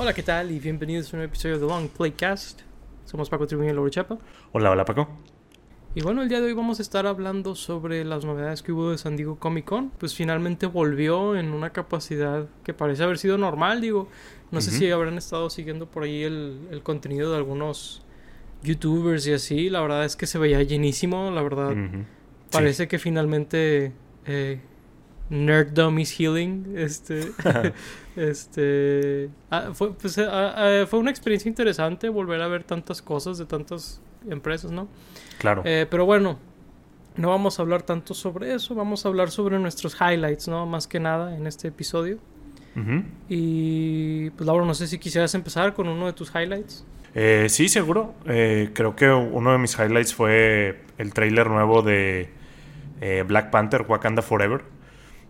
Hola, ¿qué tal? Y bienvenidos a un nuevo episodio de Long Playcast. Somos Paco Tribuño y Laura Chapa. Hola, hola Paco. Y bueno, el día de hoy vamos a estar hablando sobre las novedades que hubo de San Diego Comic Con. Pues finalmente volvió en una capacidad que parece haber sido normal, digo. No sé si habrán estado siguiendo por ahí el, contenido de algunos youtubers y así. La verdad es que se veía llenísimo, la verdad. Parece que finalmente eh, Nerddom is Healing. Este. este. Ah, fue, pues, ah, ah, fue una experiencia interesante volver a ver tantas cosas de tantas empresas, ¿no? Claro. Eh, pero bueno, no vamos a hablar tanto sobre eso. Vamos a hablar sobre nuestros highlights, ¿no? Más que nada en este episodio. Y pues Laura, no sé si quisieras empezar con uno de tus highlights. Eh, sí, seguro. Eh, creo que uno de mis highlights fue el trailer nuevo de Black Panther Wakanda Forever.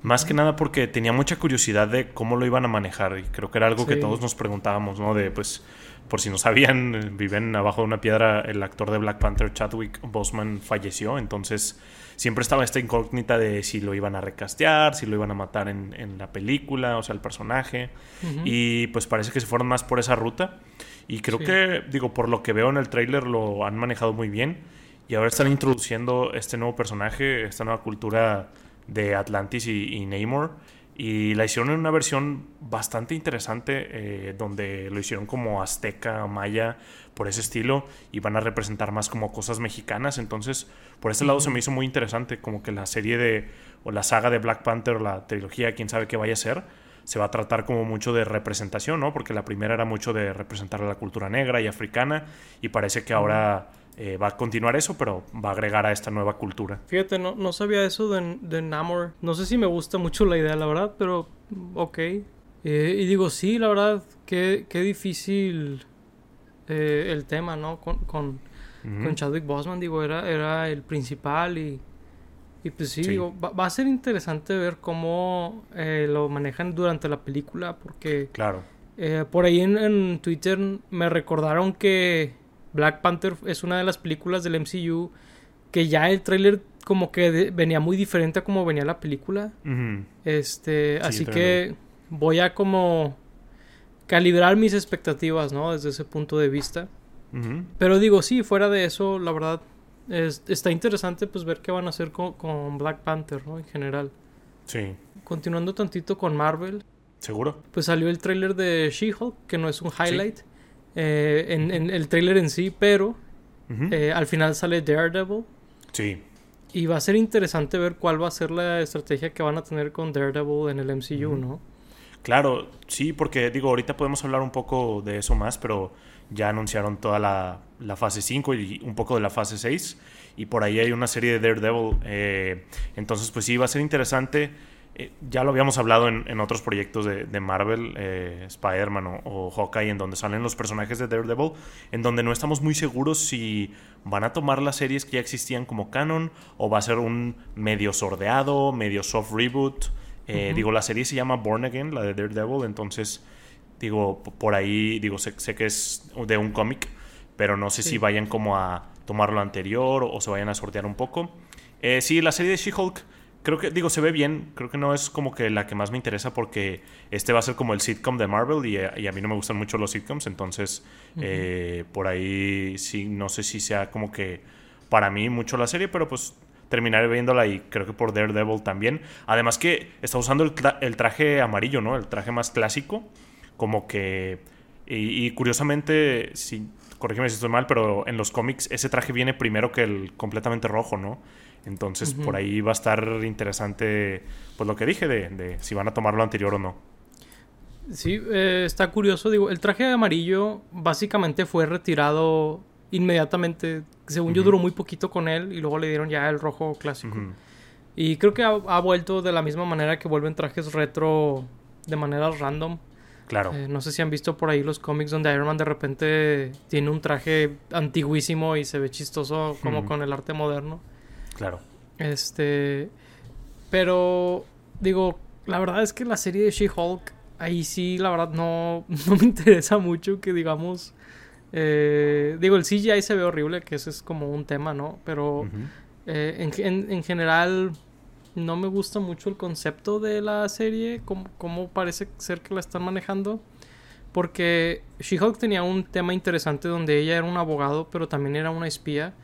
Más que nada porque tenía mucha curiosidad de cómo lo iban a manejar y creo que era algo que todos nos preguntábamos, ¿no? De pues, por si no sabían, viven abajo de una piedra, el actor de Black Panther, Chadwick Boseman, falleció, entonces siempre estaba esta incógnita de si lo iban a recastear, si lo iban a matar en, la película, o sea, el personaje, y pues parece que se fueron más por esa ruta, y creo que, digo, por lo que veo en el tráiler lo han manejado muy bien, y ahora están introduciendo este nuevo personaje, esta nueva cultura de Atlantis y, Namor. Y la hicieron en una versión bastante interesante, eh, donde lo hicieron como azteca, maya, por ese estilo, y van a representar más como cosas mexicanas. Entonces, por este lado se me hizo muy interesante, como que la serie de, o la saga de Black Panther, la trilogía, quién sabe qué vaya a ser, se va a tratar como mucho de representación, ¿no? Porque la primera era mucho de representar a la cultura negra y africana, y parece que ahora eh, va a continuar eso, pero va a agregar a esta nueva cultura. Fíjate, no, no sabía eso de, de Namor. No sé si me gusta mucho la idea, la verdad, pero ok. Eh, y digo, sí, la verdad, qué, qué difícil eh, el tema, ¿no? Con, con, Chadwick Boseman, digo, era, era el principal y, y pues sí, digo, va, va, a ser interesante ver cómo lo manejan durante la película, porque... Claro. por ahí en, en Twitter me recordaron que Black Panther es una de las películas del MCU que ya el tráiler como que venía muy diferente a como venía la película. Este, así que voy a como calibrar mis expectativas, ¿no? Desde ese punto de vista. Pero digo, sí, fuera de eso, la verdad, está interesante pues ver qué van a hacer con, Black Panther, ¿no? En general. Sí. Continuando tantito con Marvel. ¿Seguro? Pues salió el tráiler de She-Hulk, que no es un highlight. Eh, en, el trailer en sí, pero eh, al final sale Daredevil. Sí. Y va a ser interesante ver cuál va a ser la estrategia que van a tener con Daredevil en el MCU, ¿no? Claro, sí, porque digo, ahorita podemos hablar un poco de eso más, pero ya anunciaron toda la, la fase 5 y un poco de la fase 6. Y por ahí hay una serie de Daredevil. Eh, entonces, pues sí, va a ser interesante. Eh, ya lo habíamos hablado en, otros proyectos de, Marvel, eh, Spider-Man o, Hawkeye, en donde salen los personajes de Daredevil, en donde no estamos muy seguros si van a tomar las series que ya existían como canon o va a ser un medio sordeado, medio soft reboot. Eh, digo, la serie se llama Born Again, la de Daredevil, entonces, digo, por ahí, digo, sé, que es de un cómic, pero no sé si vayan como a tomar lo anterior o, se vayan a sortear un poco. sí, la serie de She-Hulk creo que, digo, se ve bien. Creo que no es como que la que más me interesa porque este va a ser como el sitcom de Marvel y, a mí no me gustan mucho los sitcoms. Entonces, eh, por ahí sí, no sé si sea como que para mí mucho la serie, pero pues terminaré viéndola y creo que por Daredevil también. Además que está usando el, traje amarillo, ¿no? El traje más clásico. Como que... Y, curiosamente, si, corrígeme si estoy mal, pero en los cómics ese traje viene primero que el completamente rojo, ¿no? Entonces por ahí va a estar interesante pues lo que dije de, si van a tomar lo anterior o no. Sí, eh, está curioso. Digo, el traje de amarillo básicamente fue retirado inmediatamente. Según yo duró muy poquito con él y luego le dieron ya el rojo clásico. Y creo que ha, vuelto de la misma manera que vuelven trajes retro de manera random. Claro. Eh, no sé si han visto por ahí los cómics donde Iron Man de repente tiene un traje antiguísimo y se ve chistoso como con el arte moderno. Claro. Este. Pero. Digo, la verdad es que la serie de She-Hulk. Ahí sí, la verdad, no, no me interesa mucho que digamos. Eh, digo, el CGI se ve horrible, que ese es como un tema, ¿no? Pero eh, en, general no me gusta mucho el concepto de la serie, como, como parece ser que la están manejando. Porque She-Hulk tenía un tema interesante donde ella era un abogado, pero también era una espía.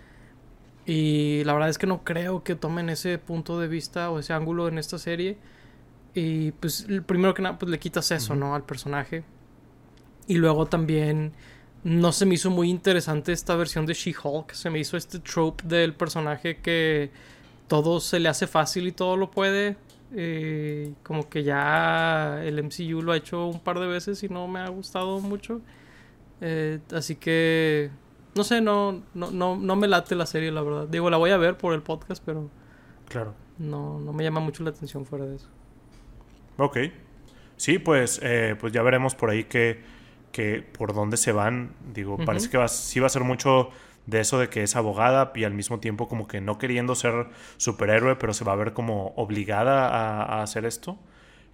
Y la verdad es que no creo que tomen ese punto de vista o ese ángulo en esta serie. Y pues primero que nada, pues le quitas eso, ¿no? Al personaje. Y luego también no se me hizo muy interesante esta versión de She-Hulk. Se me hizo este trope del personaje que todo se le hace fácil y todo lo puede. Eh, como que ya el MCU lo ha hecho un par de veces y no me ha gustado mucho. Eh, así que no sé, no, no, no, no me late la serie, la verdad. Digo, la voy a ver por el podcast, pero. Claro. No, no me llama mucho la atención fuera de eso. Ok. Sí, pues, eh, pues ya veremos por ahí que, que por dónde se van. Digo, parece que va, sí va a ser mucho de eso de que es abogada y al mismo tiempo como que no queriendo ser superhéroe, pero se va a ver como obligada a, a hacer esto.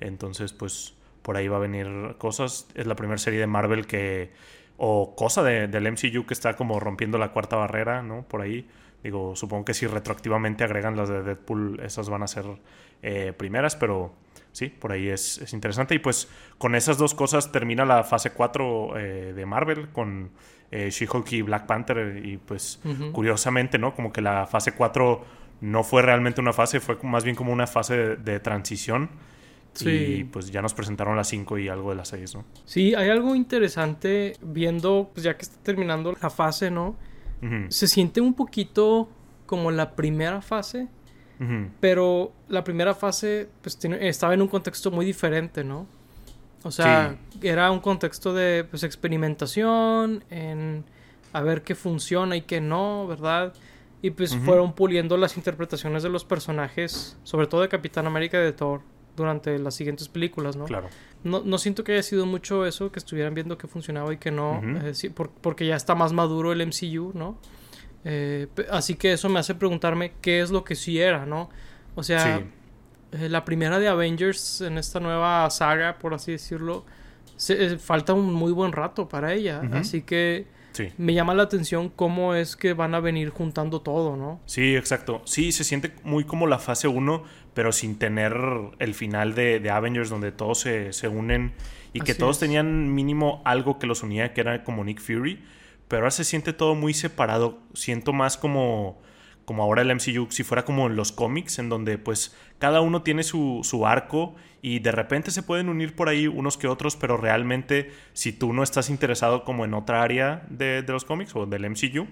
Entonces, pues por ahí va a venir cosas. Es la primera serie de Marvel que o cosa de, del MCU que está como rompiendo la cuarta barrera, ¿no? Por ahí. Digo, supongo que si retroactivamente agregan las de Deadpool, esas van a ser eh, primeras, pero sí, por ahí es, interesante. Y pues con esas dos cosas termina la fase 4 eh, de Marvel, con eh, She-Hulk y Black Panther. Y pues curiosamente, ¿no? Como que la fase 4 no fue realmente una fase, fue más bien como una fase de transición y pues ya nos presentaron las 5 y algo de las 6, ¿no? Sí, hay algo interesante viendo, pues ya que está terminando la fase, ¿no? Se siente un poquito como la primera fase, pero la primera fase pues estaba en un contexto muy diferente, ¿no? O sea, era un contexto de pues experimentación, en a ver qué funciona y qué no, ¿verdad? Y pues fueron puliendo las interpretaciones de los personajes, sobre todo de Capitán América y de Thor durante las siguientes películas, ¿no? Claro. No, no siento que haya sido mucho eso, que estuvieran viendo que funcionaba y que no, eh, porque ya está más maduro el MCU, ¿no? Eh, así que eso me hace preguntarme qué es lo que sí era, ¿no? O sea, eh, la primera de Avengers en esta nueva saga, por así decirlo, se, falta un muy buen rato para ella, así que me llama la atención cómo es que van a venir juntando todo, ¿no? Sí, exacto. Sí, se siente muy como la fase 1, pero sin tener el final de, Avengers donde todos se, unen y que todos tenían mínimo algo que los unía, que era como Nick Fury. Pero ahora se siente todo muy separado. Siento más como como ahora el MCU, si fuera como en los cómics, en donde pues cada uno tiene su, su, arco y de repente se pueden unir por ahí unos que otros, pero realmente si tú no estás interesado como en otra área de, de los cómics o del MCU,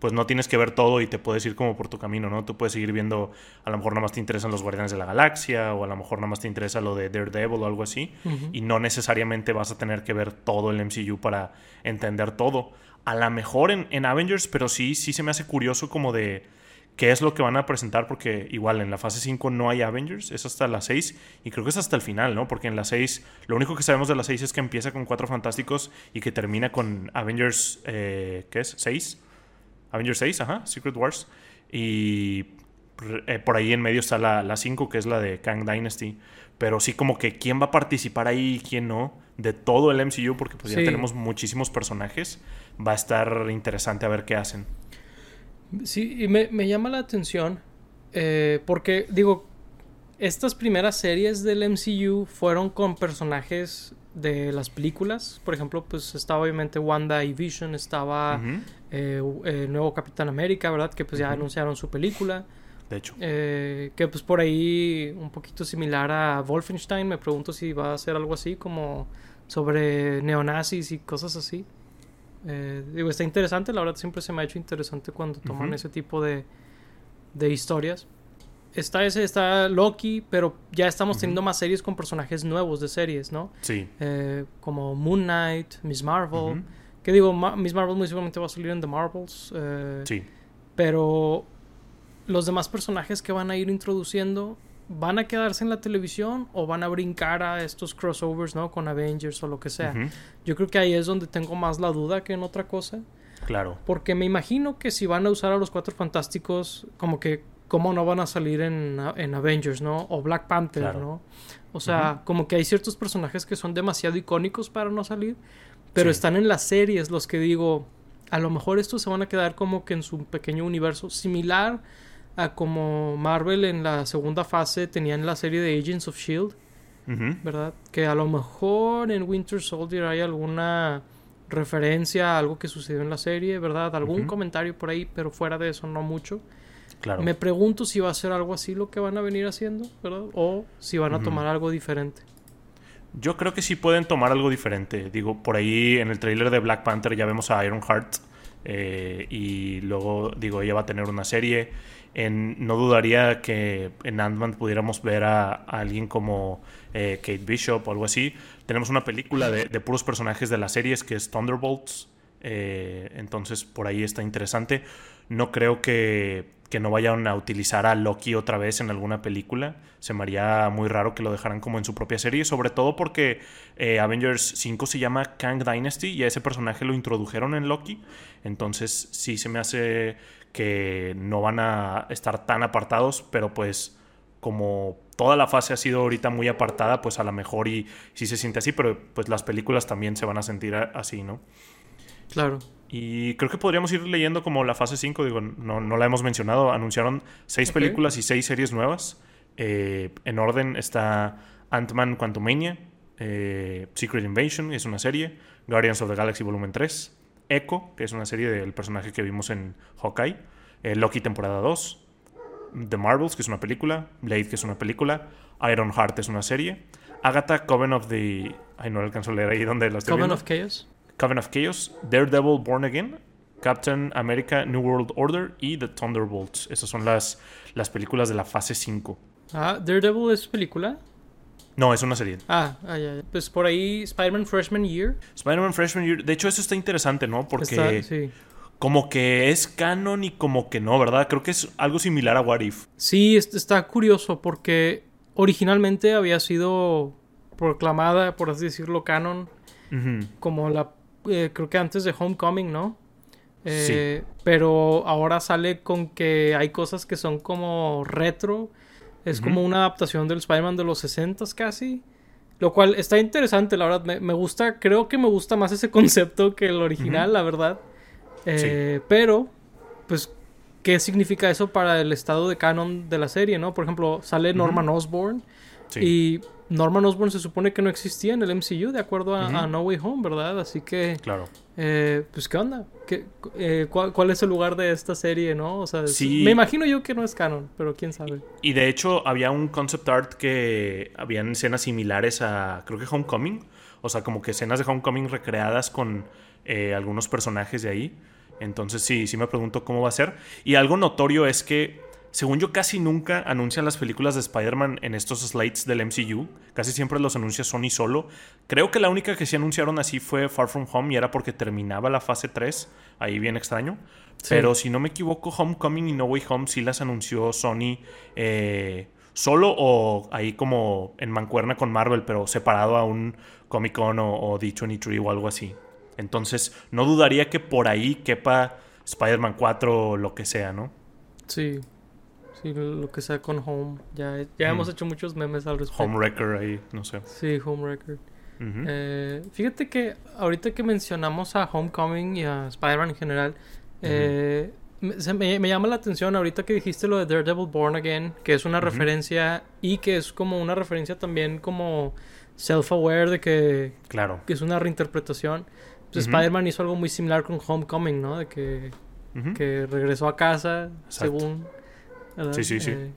pues no tienes que ver todo y te puedes ir como por tu camino, ¿no? Tú puedes seguir viendo, a lo mejor nada más te interesan los Guardianes de la Galaxia o a lo mejor nada más te interesa lo de Daredevil o algo así y no necesariamente vas a tener que ver todo el MCU para entender todo. A lo mejor en, en Avengers, pero sí, sí se me hace curioso como de qué es lo que van a presentar, porque igual en la fase 5 no hay Avengers, es hasta la 6 y creo que es hasta el final, ¿no? Porque en la 6, lo único que sabemos de la 6 es que empieza con Cuatro Fantásticos y que termina con Avengers, eh, ¿qué es? ¿6? Avengers 6, ajá, Secret Wars. Y eh, por ahí en medio está la 5, que es la de Kang Dynasty. Pero sí como que quién va a participar ahí y quién no, de todo el MCU, porque pues ya tenemos muchísimos personajes, va a estar interesante a ver qué hacen. Sí, y me, llama la atención eh, porque, digo, estas primeras series del MCU fueron con personajes de las películas. Por ejemplo, pues estaba obviamente Wanda y Vision, estaba eh, el nuevo Capitán América, ¿verdad? Que pues ya anunciaron su película. De hecho. Eh, que pues por ahí un poquito similar a Wolfenstein. Me pregunto si va a ser algo así como sobre neonazis y cosas así. Eh, digo, está interesante, la verdad siempre se me ha hecho interesante cuando toman ese tipo de, de historias. Está ese, está Loki, pero ya estamos teniendo más series con personajes nuevos de series, ¿no? Sí. Eh, como Moon Knight, Miss Marvel. Que digo, Miss Marvel muy seguramente va a salir en The Marvels. Eh, sí. Pero los demás personajes que van a ir introduciendo van a quedarse en la televisión o van a brincar a estos crossovers, ¿no? Con Avengers o lo que sea. Yo creo que ahí es donde tengo más la duda que en otra cosa. Claro. Porque me imagino que si van a usar a los Cuatro Fantásticos, como que, ¿cómo no van a salir en, Avengers, ¿no? O Black Panther, ¿no? O sea, como que hay ciertos personajes que son demasiado icónicos para no salir, pero están en las series los que digo, a lo mejor estos se van a quedar como que en su pequeño universo similar a como Marvel en la segunda fase tenían la serie de Agents of Shield. ¿verdad? Que a lo mejor en Winter Soldier hay alguna referencia a algo que sucedió en la serie, ¿verdad? Algún comentario por ahí, pero fuera de eso no mucho. Claro. Me pregunto si va a ser algo así lo que van a venir haciendo, ¿verdad? O si van a tomar algo diferente. Yo creo que sí pueden tomar algo diferente. Digo, por ahí en el tráiler de Black Panther ya vemos a Ironheart. Eh, y luego, digo, ella va a tener una serie. En, no dudaría que en Ant-Man pudiéramos ver a, alguien como eh, Kate Bishop o algo así. Tenemos una película de, puros personajes de las series que es Thunderbolts. Eh, entonces, por ahí está interesante. No creo que que no vayan a utilizar a Loki otra vez en alguna película. Se me haría muy raro que lo dejaran como en su propia serie, sobre todo porque eh, Avengers 5 se llama Kang Dynasty y a ese personaje lo introdujeron en Loki. Entonces sí se me hace que no van a estar tan apartados, pero pues como toda la fase ha sido ahorita muy apartada, pues a lo mejor y sí se siente así, pero pues las películas también se van a sentir así, ¿no? Claro. Y creo que podríamos ir leyendo como la fase 5, digo, no, no la hemos mencionado. Anunciaron seis películas y seis series nuevas. Eh, en orden está Ant-Man Quantumania, eh, Secret Invasion, es una serie, Guardians of the Galaxy Volumen 3, Echo, que es una serie del personaje que vimos en Hawkeye, eh, Loki temporada 2, The Marvels, que es una película, Blade, que es una película, Iron Heart es una serie, Agatha, Coven of the... Ay, no alcanzo a leer ahí donde estoy Coven of Chaos. Coven of Chaos, Daredevil Born Again, Captain America New World Order y The Thunderbolts. Esas son las, las películas de la fase 5. Ah, Daredevil es película. No, es una serie. Ah, ah ya, Pues por ahí Spider-Man Freshman Year. Spider-Man Freshman Year. De hecho, eso está interesante, ¿no? Porque sí. como que es canon y como que no, ¿verdad? Creo que es algo similar a What If. Sí, está curioso porque originalmente había sido proclamada, por así decirlo, canon, como la eh, creo que antes de Homecoming, ¿no? Eh, sí. Pero ahora sale con que hay cosas que son como retro. Es como una adaptación del Spider-Man de los 60 casi. Lo cual está interesante, la verdad. Me, gusta, creo que me gusta más ese concepto que el original, la verdad. Eh, pero, pues, ¿qué significa eso para el estado de canon de la serie, no? Por ejemplo, sale Norman Osborn. Y Norman Osborn se supone que no existía en el MCU, de acuerdo a, No Way Home, ¿verdad? Así que. Claro. Eh, pues, ¿qué onda? ¿Qué, eh, cuál, es el lugar de esta serie, no? O sea, me imagino yo que no es canon, pero quién sabe. Y, de hecho, había un concept art que habían escenas similares a, creo que Homecoming. O sea, como que escenas de Homecoming recreadas con eh, algunos personajes de ahí. Entonces, sí, sí me pregunto cómo va a ser. Y algo notorio es que según yo, casi nunca anuncian las películas de Spider-Man en estos slides del MCU. Casi siempre los anuncia Sony solo. Creo que la única que sí anunciaron así fue Far From Home y era porque terminaba la fase 3. Ahí bien extraño. Pero si no me equivoco, Homecoming y No Way Home sí las anunció Sony eh, solo o ahí como en mancuerna con Marvel, pero separado a un Comic Con o, o D23 o algo así. Entonces, no dudaría que por ahí quepa Spider-Man 4 o lo que sea, ¿no? Sí, Sí, lo que sea con Home. Ya, ya hemos hecho muchos memes al respecto. Home Wrecker ahí, no sé. Sí, Home Wrecker. Eh, fíjate que ahorita que mencionamos a Homecoming y a Spider-Man en general, eh, me, llama la atención ahorita que dijiste lo de Daredevil Born Again, que es una referencia y que es como una referencia también como self-aware de que, claro. que es una reinterpretación. Pues Spider-Man hizo algo muy similar con Homecoming, ¿no? De que, que regresó a casa, según Sí, sí, sí. Eh,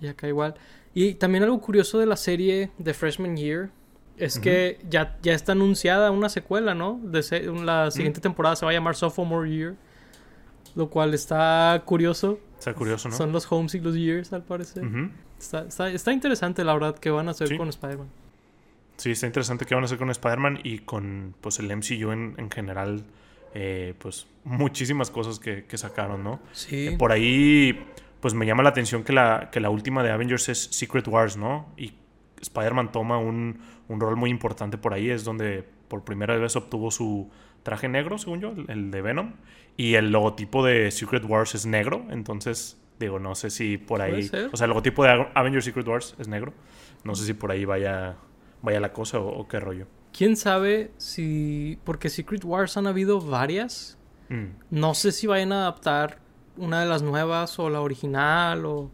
y acá igual. Y también algo curioso de la serie de Freshman Year es que ya, ya está anunciada una secuela, ¿no? De la siguiente temporada se va a llamar Sophomore Year. Lo cual está curioso. Está curioso, ¿no? Son los Homes y los Years, al parecer. está, está, interesante, la verdad, qué van a hacer con Spider-Man. Sí, está interesante qué van a hacer con Spider-Man y con pues el MCU en, en general. Eh, pues muchísimas cosas que, que sacaron, ¿no? Sí. Eh, por ahí pues me llama la atención que la, que la última de Avengers es Secret Wars, ¿no? Y Spider-Man toma un, rol muy importante por ahí, es donde por primera vez obtuvo su traje negro, según yo, el, de Venom, y el logotipo de Secret Wars es negro, entonces digo, no sé si por ahí, o sea, el logotipo de Avengers Secret Wars es negro, no sé si por ahí vaya, vaya la cosa o, qué rollo. ¿Quién sabe si, porque Secret Wars han habido varias, mm. no sé si vayan a adaptar una de las nuevas o la original o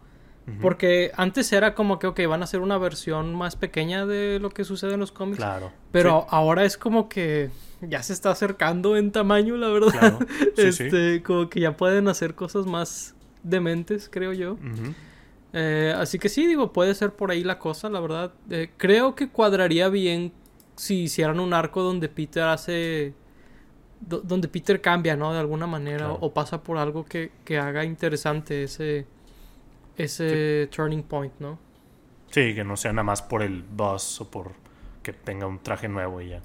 Porque antes era como que, ok, van a hacer una versión más pequeña de lo que sucede en los cómics. Claro. Pero ahora es como que ya se está acercando en tamaño, la verdad. Claro. Sí, este, como que ya pueden hacer cosas más dementes, creo yo. Eh, así que sí, digo, puede ser por ahí la cosa, la verdad. Eh, creo que cuadraría bien si hicieran un arco donde Peter hace... do- donde Peter cambia, ¿no? De alguna manera. Claro. O pasa por algo que, que haga interesante ese... Ese turning point, ¿no? Sí, que no sea nada más por el buzz o por que tenga un traje nuevo y ya.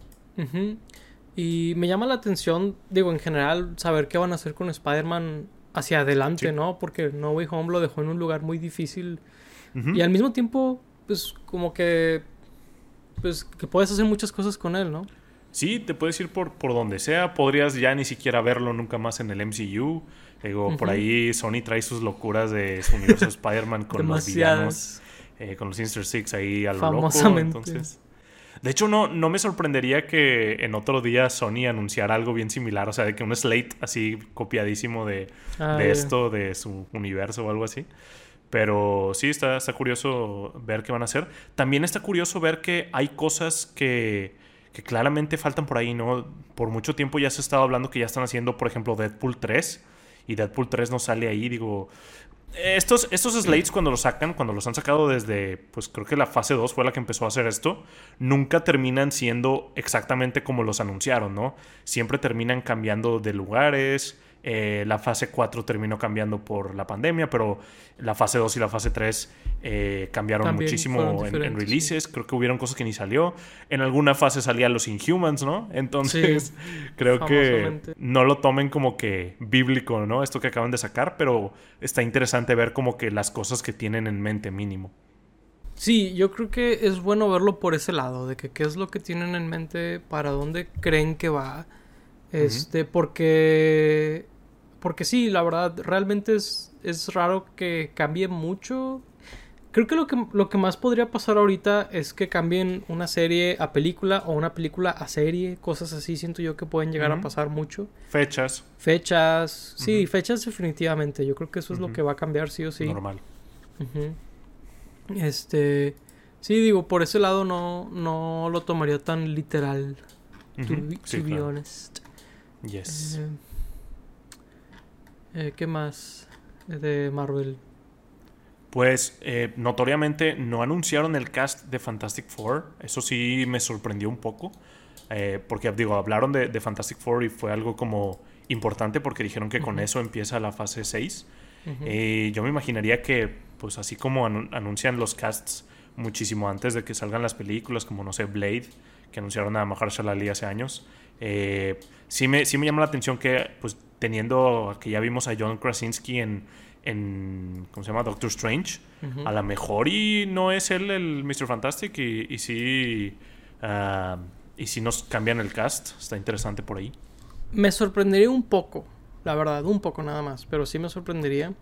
Y me llama la atención, digo, en general, saber qué van a hacer con Spider-Man hacia adelante, Sí. ¿no? Porque No Way Home lo dejó en un lugar muy difícil. Y al mismo tiempo, pues, como que. Pues, que puedes hacer muchas cosas con él, ¿no? Sí, te puedes ir por, por donde sea. Podrías ya ni siquiera verlo nunca más en el MCU. Digo, por ahí Sony trae sus locuras de su universo Spider-Man con los villanos, eh, con los Sinister Six ahí a lo loco. Entonces, de hecho, no, no me sorprendería que en otro día Sony anunciara algo bien similar. O sea, de que un slate así copiadísimo de, Ah, de esto, de su universo o algo así. Pero sí, está, está curioso ver qué van a hacer. También está curioso ver que hay cosas que, que claramente faltan por ahí, ¿no? Por mucho tiempo ya se ha estado hablando que ya están haciendo, por ejemplo, Deadpool 3. Y Deadpool 3 no sale ahí, digo... Estos, estos slates cuando los sacan, cuando los han sacado desde, pues creo que la fase 2 fue la que empezó a hacer esto, nunca terminan siendo exactamente como los anunciaron, ¿no? Siempre terminan cambiando de lugares, eh, la fase 4 terminó cambiando por la pandemia, pero la fase 2 y la fase 3 eh, cambiaron También muchísimo en, en diferentes, sí. releases, creo que hubieron cosas que ni salió, en alguna fase salían los Inhumans, ¿no? Entonces creo que no lo tomen como que bíblico, ¿no? Esto que acaban de sacar, pero está interesante ver como que las cosas que tienen en mente mínimo. Sí, yo creo que es bueno verlo por ese lado, de que qué es lo que tienen en mente, para dónde creen que va. Este, porque. Porque sí, la verdad, realmente es, es raro que cambie mucho. Creo que lo, que lo que más podría pasar ahorita es que cambien una serie a película o una película a serie, cosas así, siento yo que pueden llegar a pasar mucho. Fechas, Fechas, sí, fechas definitivamente, yo creo que eso es lo que va a cambiar sí o sí. normal. Este, sí, digo, por ese lado no, no lo tomaría tan literal, to, be- sí, to be claro. honest. Yes. Eh, eh, ¿Qué más de Marvel? Pues eh, notoriamente no anunciaron el cast de Fantastic Four. Eso sí me sorprendió un poco. eh, porque digo, hablaron de, de Fantastic Four y fue algo como importante porque dijeron que con eso empieza la fase 6. Ujú. Eh, yo me imaginaría que, pues así como anu- anuncian los casts muchísimo antes de que salgan las películas, como no sé, Blade, que anunciaron a Mahershala Ali hace años, eh, sí, me, sí me llama la atención que, pues teniendo que ya vimos a John Krasinski en, en ¿cómo se llama? Doctor Strange, a lo mejor y no es él el Mr. Fantastic y, y sí... ah, y si nos cambian el cast, está interesante por ahí. Me sorprendería un poco, la verdad, un poco nada más, pero sí me sorprendería.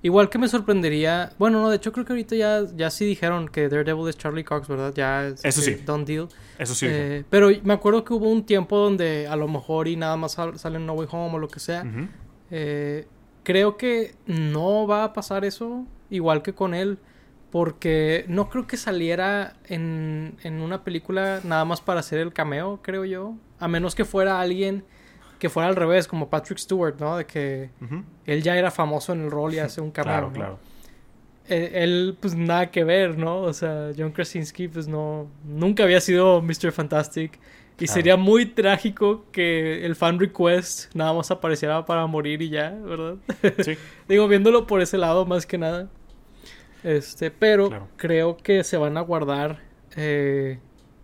Igual que me sorprendería, bueno, no, de hecho creo que ahorita ya, ya sí dijeron que Daredevil es Charlie Cox, ¿verdad? Ya es Eso eh, sí. done deal. Eso sí. Eh, pero me acuerdo que hubo un tiempo donde a lo mejor y nada más sal- sale en No Way Home o lo que sea. Eh, creo que no va a pasar eso, igual que con él, porque no creo que saliera en, en una película nada más para hacer el cameo, creo yo. A menos que fuera alguien que fuera al revés, como Patrick Stewart, ¿no? De que él ya era famoso en el rol y hace un cameo. Claro, ¿no? claro. Él, él, pues nada que ver, ¿no? O sea, John Krasinski, pues no, nunca había sido Mr. Fantastic. Y Claro. sería muy trágico que el fan request nada más apareciera para morir y ya, ¿verdad? Sí. Digo, viéndolo por ese lado más que nada. Este, pero Claro. creo que se van a guardar eh,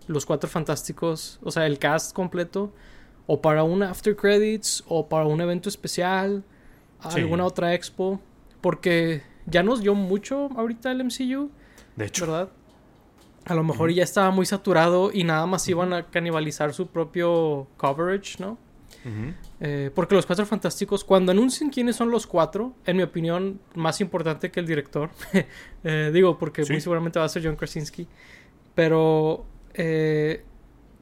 los cuatro fantásticos, o sea, el cast completo, o para un after credits, o para un evento especial, Sí. alguna otra expo, porque ya nos dio mucho ahorita el MCU, De hecho. ¿verdad? A lo mejor ya estaba muy saturado y nada más iban a canibalizar su propio coverage, ¿no? Eh, porque los cuatro fantásticos, cuando anuncien quiénes son los cuatro, en mi opinión, más importante que el director, eh, digo, porque Sí. muy seguramente va a ser John Krasinski, pero eh,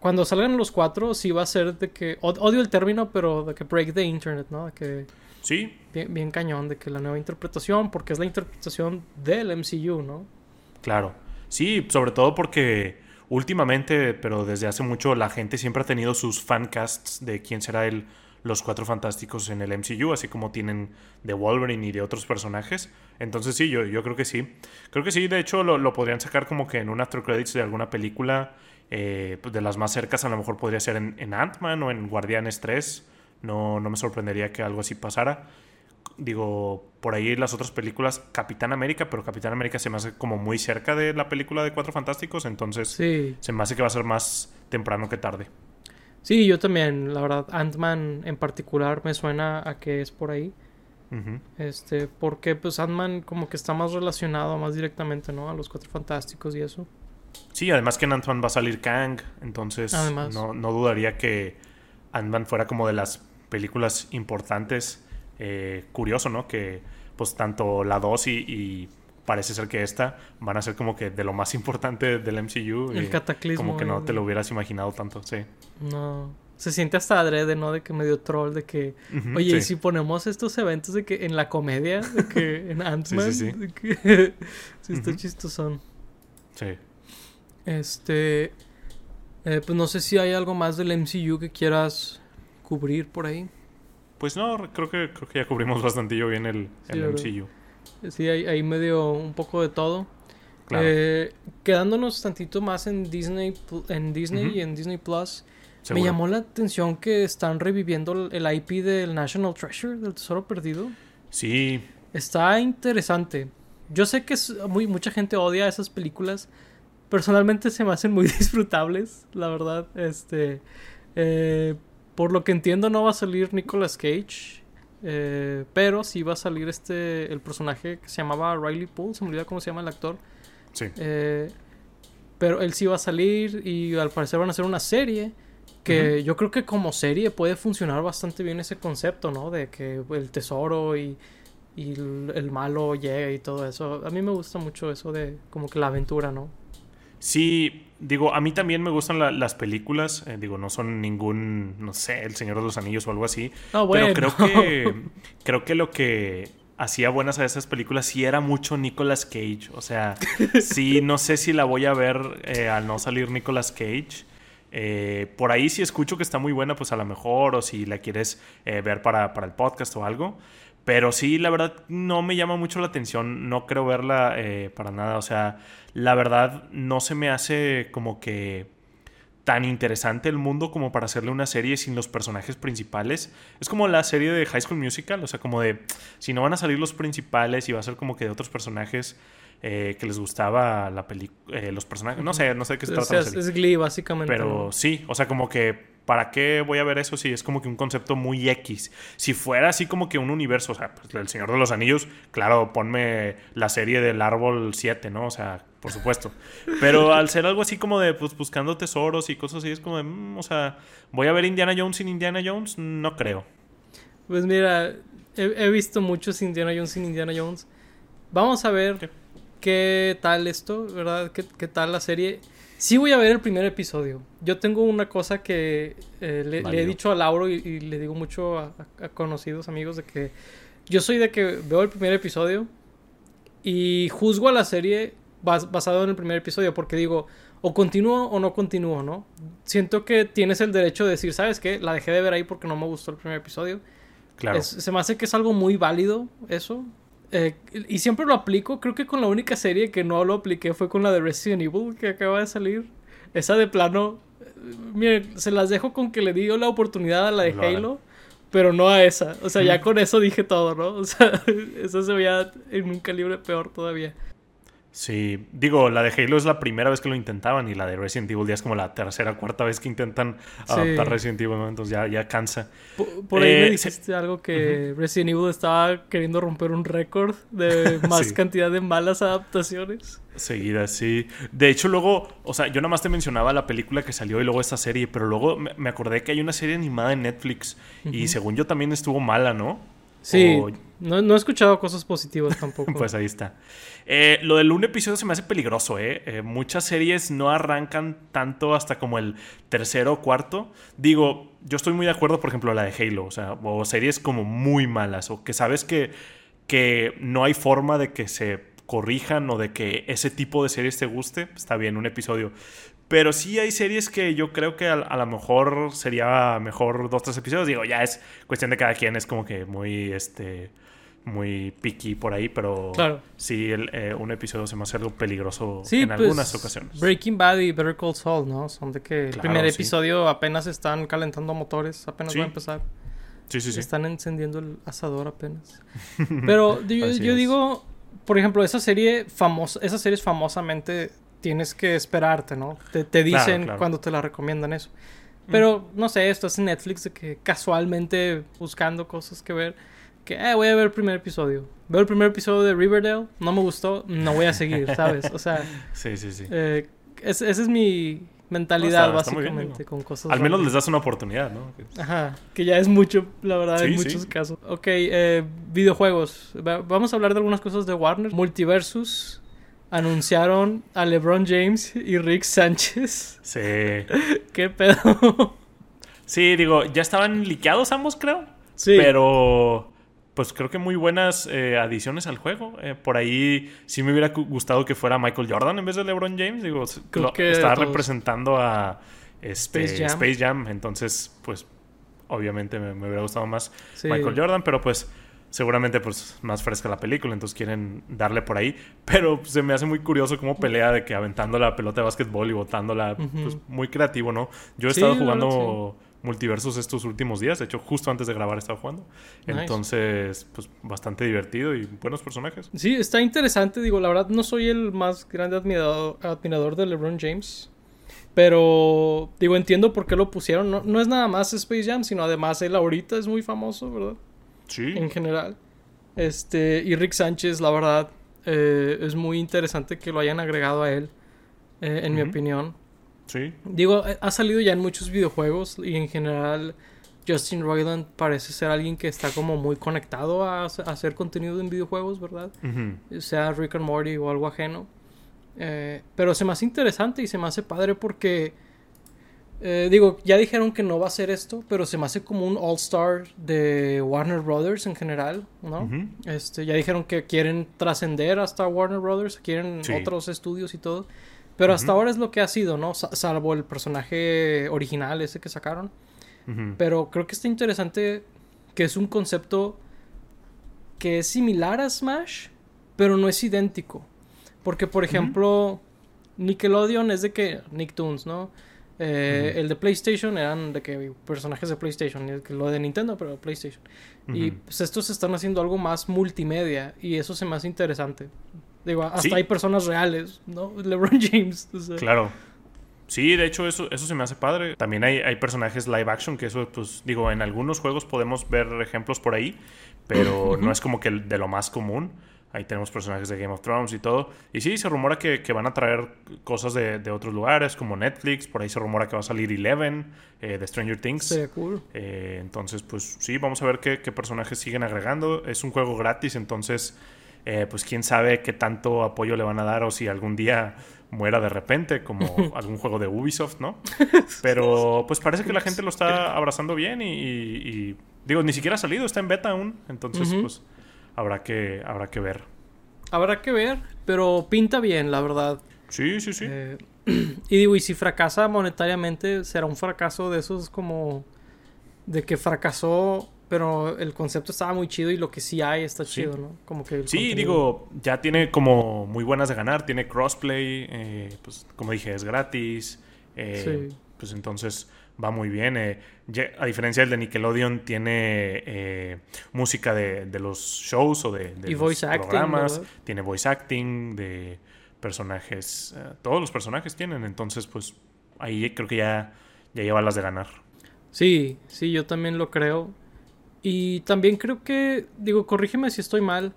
cuando salgan los cuatro, sí va a ser de que, od- odio el término, pero de que break the internet, ¿no? De que Sí. Bien, bien cañón de que la nueva interpretación, porque es la interpretación del MCU, ¿no? Claro. Sí, sobre todo porque últimamente, pero desde hace mucho, la gente siempre ha tenido sus fancasts de quién será el, los cuatro fantásticos en el MCU, así como tienen de Wolverine y de otros personajes. Entonces sí, yo, yo creo que sí. Creo que sí, de hecho lo, lo podrían sacar como que en un after credits de alguna película. Eh, pues de las más cercas a lo mejor podría ser en, en Ant-Man o en Guardianes 3. No, no me sorprendería que algo así pasara. Digo, por ahí las otras películas, Capitán América, pero Capitán América se me hace como muy cerca de la película de Cuatro Fantásticos, entonces Sí. se me hace que va a ser más temprano que tarde. Sí, yo también, la verdad, Ant-Man en particular me suena a que es por ahí. Este, porque pues Ant-Man como que está más relacionado más directamente, ¿no? A los Cuatro Fantásticos y eso. Sí, además que en Ant-Man va a salir Kang, entonces Además. no, no dudaría que Ant-Man fuera como de las películas importantes. Eh, curioso, ¿no? Que pues tanto la 2 y, y parece ser que esta van a ser como que de lo más importante del MCU. El eh, cataclismo. Como que no te lo hubieras imaginado tanto, sí. No. Se siente hasta adrede, ¿no? De que medio troll, de que... Oye, y sí. si ponemos estos eventos de que en la comedia, de que en Ant-Man, sí. de que sí está Ujú. chistosón. Sí. Este, eh, pues no sé si hay algo más del MCU que quieras cubrir por ahí. Pues no, creo que, creo que ya cubrimos bastante bien el, Sí, el. MCU. Sí, hay, hay medio un poco de todo. Claro. Eh, quedándonos tantito más en Disney, en Disney y en Disney Plus, seguro. me llamó la atención que están reviviendo el el IP del National Treasure, del Tesoro Perdido. Sí, Está interesante. Yo sé que es muy, mucha gente odia esas películas. Personalmente se me hacen muy disfrutables, la verdad. Este, eh, por lo que entiendo no va a salir Nicolas Cage, eh, pero sí va a salir este el personaje que se llamaba Riley Poole, se me olvida cómo se llama el actor. sí. Eh, pero él sí va a salir y al parecer van a hacer una serie que yo creo que como serie puede funcionar bastante bien ese concepto, ¿no? De que el tesoro y, y el, el malo llega y todo eso. A mí me gusta mucho eso de como que la aventura, ¿no? Sí, digo, a mí también me gustan la- las películas. eh, digo, no son ningún, no sé, El Señor de los Anillos o algo así. No, bueno. Pero creo que, creo que lo que hacía buenas a esas películas sí era mucho Nicolas Cage. O sea, sí, no sé si la voy a ver eh, al no salir Nicolas Cage. Eh, por ahí si escucho que está muy buena, pues a lo mejor, o si la quieres eh, ver para, para el podcast o algo. Pero sí, la verdad, no me llama mucho la atención. No creo verla eh, para nada. O sea, la verdad, no se me hace como que tan interesante el mundo como para hacerle una serie sin los personajes principales. Es como la serie de High School Musical, o sea, como de si no van a salir los principales y va a ser como que de otros personajes eh, que les gustaba la película, los personajes, no sé, no sé de qué se O trata sea, la es, Glee, básicamente. Pero sí, o sea, como que, ¿para qué voy a ver eso si es como que un concepto muy X? Si fuera así como que un universo, o sea, pues, El Señor de los Anillos, claro, ponme la serie del Árbol 7, ¿no? O sea, por supuesto. Pero al ser algo así como de, pues, buscando tesoros y cosas así, es como de, mm, o sea, ¿voy a ver Indiana Jones sin Indiana Jones? No creo. Pues mira, he, he visto muchos Indiana Jones sin Indiana Jones. Vamos a ver qué tal esto, ¿verdad? ¿Qué, qué tal la serie? Sí voy a ver el primer episodio. Yo tengo una cosa que eh, le, le he dicho a Lauro y, y le digo mucho a, a- a conocidos amigos de que yo soy de que veo el primer episodio y juzgo a la serie bas- basado en el primer episodio porque digo, o continúo o no continúo, ¿no? Siento que tienes el derecho de decir, ¿sabes qué? La dejé de ver ahí porque no me gustó el primer episodio. Claro. Es- se me hace que es algo muy válido eso. Eh, y siempre lo aplico. Creo que con la única serie que no lo apliqué fue con la de Resident Evil que acaba de salir. Esa de plano. eh, Miren, se las dejo con que le dio la oportunidad a la de. Halo. Pero no a esa. O sea, ya con eso dije todo, ¿no? O sea, eso se veía en un calibre peor todavía. Sí, digo, la de Halo es la primera vez que lo intentaban y la de Resident Evil ya es como la tercera o cuarta vez que intentan adaptar Resident Evil, ¿no? Entonces ya, ya cansa. Por, por ahí Eh, me dijiste algo que Resident Evil estaba queriendo romper un récord de más Sí. cantidad de malas adaptaciones. Seguida, sí. De hecho, luego, o sea, yo nada más te mencionaba la película que salió y luego esta serie, pero luego me, acordé que hay una serie animada en Netflix y según yo también estuvo mala, ¿no? Sí, no, no, he escuchado cosas positivas tampoco. pues ahí está. Eh, lo del un episodio se me hace peligroso, ¿eh? ¿eh? Muchas series no arrancan tanto hasta como el tercero o cuarto. Digo, yo estoy muy de acuerdo, por ejemplo, la de Halo, o sea, o series como muy malas, o que sabes que, que no hay forma de que se corrijan o de que ese tipo de series te guste, está bien, un episodio. Pero sí hay series que yo creo que a, lo mejor sería mejor dos, tres episodios. Digo, ya es cuestión de cada quien, es como que muy, este, muy picky por ahí, pero claro. sí, eh, un episodio se me hace algo peligroso en pues, algunas ocasiones. Breaking Bad y Better Call Saul, ¿no? Son de que el primer episodio apenas están calentando motores, apenas va a empezar. Sí, sí, sí. Están encendiendo el asador apenas. Pero yo, yo digo, por ejemplo, esa serie famosa, esas series famosamente tienes que esperarte, ¿no? Te, dicen cuando te la recomiendan eso. Pero, no sé, esto es en Netflix de que casualmente buscando cosas que ver que eh, voy a ver el primer episodio. Veo el primer episodio de Riverdale, no me gustó, no voy a seguir, ¿sabes? O sea, sí, sí, sí. Eh, esa es mi mentalidad, básicamente, con cosas. Al menos les das una oportunidad, ¿no? Ajá, que ya es mucho, la verdad, en muchos casos. Ok, eh, videojuegos. Vamos a hablar de algunas cosas de Warner. Multiversus. Anunciaron a LeBron James y Rick Sánchez. Sí. ¿Qué pedo? Sí, digo, ya estaban liqueados ambos, creo. Sí. Pero pues creo que muy buenas eh, adiciones al juego. Eh, por ahí sí me hubiera gustado que fuera Michael Jordan en vez de LeBron James. Digo, creo que estaba representando a este, Space, Jam. Entonces, pues obviamente me, hubiera gustado más Michael Jordan, pero pues seguramente pues más fresca la película, entonces quieren darle por ahí. Pero se me hace muy curioso cómo pelea de que aventando la pelota de básquetbol y botándola, pues muy creativo, ¿no? Yo he estado jugando multiversos estos últimos días. De hecho, justo antes de grabar estaba jugando. Entonces, pues bastante divertido y buenos personajes. Sí, está interesante. Digo, la verdad no soy el más grande admirador, admirador de LeBron James. Pero, digo, entiendo por qué lo pusieron. No, es nada más Space Jam, sino además él ahorita es muy famoso, ¿verdad? Sí. En general. Este, y Rick Sánchez, la verdad, eh, es muy interesante que lo hayan agregado a él, eh, en mi opinión. Sí. Digo, eh, ha salido ya en muchos videojuegos y en general Justin Roiland parece ser alguien que está como muy conectado a, hacer contenido en videojuegos, ¿verdad? Sea Rick and Morty o algo ajeno. Eh, pero se me hace interesante y se me hace padre porque... Eh, digo, ya dijeron que no va a ser esto, pero se me hace como un all-star de Warner Brothers en general, ¿no? este, ya dijeron que quieren trascender hasta Warner Brothers, quieren otros estudios y todo. Pero hasta ahora es lo que ha sido, ¿no? Salvo el personaje original, ese que sacaron. Pero creo que está interesante que es un concepto que es similar a Smash, pero no es idéntico. Porque, por ejemplo, Nickelodeon es de que Nicktoons, ¿no? Eh, el de PlayStation eran de que personajes de PlayStation, y lo de Nintendo, pero PlayStation. Y pues estos están haciendo algo más multimedia y eso se me hace interesante. Digo, hasta hay personas reales, ¿no? LeBron James. Claro. Sí, de hecho eso, eso se me hace padre. También hay, hay personajes live action que eso, pues digo, en algunos juegos podemos ver ejemplos por ahí, pero no es como que de lo más común. Ahí tenemos personajes de Game of Thrones y todo. Y sí, se rumora que, van a traer cosas de, otros lugares, como Netflix. Por ahí se rumora que va a salir Eleven eh, de Stranger Things. Sería cool. Eh, entonces, pues sí, vamos a ver qué, qué personajes siguen agregando. Es un juego gratis, entonces eh, pues quién sabe qué tanto apoyo le van a dar o si algún día muera de repente, como algún juego de Ubisoft, ¿no? Pero pues parece que la gente lo está abrazando bien y, digo, ni siquiera ha salido, está en beta aún, entonces pues habrá que, habrá que ver. Habrá que ver, pero pinta bien, la verdad. Sí, sí, sí. Eh, y digo, y si fracasa monetariamente, será un fracaso de esos como de que fracasó pero el concepto estaba muy chido y lo que sí hay está chido, ¿no? Como que sí, digo, ya tiene como muy buenas de ganar, tiene crossplay, eh, pues como dije, es gratis. Eh, pues entonces va muy bien. Eh, a diferencia del de Nickelodeon, tiene música de, los shows o de, los voice programas. tiene voice acting de personajes. todos los personajes tienen. Entonces, pues ahí creo que ya, ya lleva las de ganar. Sí, sí, yo también lo creo. Y también creo que, digo, corrígeme si estoy mal,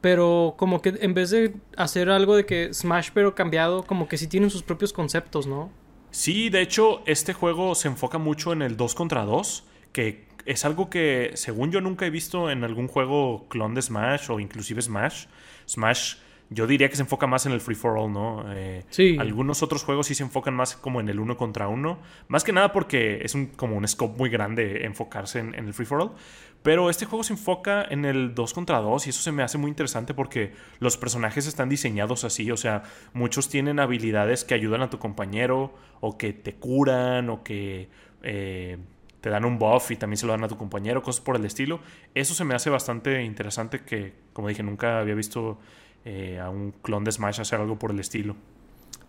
pero como que en vez de hacer algo de que Smash pero cambiado, como que sí tienen sus propios conceptos, ¿no? Sí, de hecho, este juego se enfoca mucho en el 2 contra 2, que es algo que, según yo, nunca he visto en algún juego clon de Smash o inclusive Smash. Smash yo diría que se enfoca más en el free for all, ¿no? Eh, sí. Algunos otros juegos sí se enfocan más como en el uno contra uno. Más que nada porque es un, como un scope muy grande enfocarse en, el free for all. Pero este juego se enfoca en el 2 contra 2 y eso se me hace muy interesante porque los personajes están diseñados así. O sea, muchos tienen habilidades que ayudan a tu compañero o que te curan o que... Eh, te dan un buff y también se lo dan a tu compañero, cosas por el estilo. Eso se me hace bastante interesante que, como dije, nunca había visto eh, a un clon de Smash hacer algo por el estilo.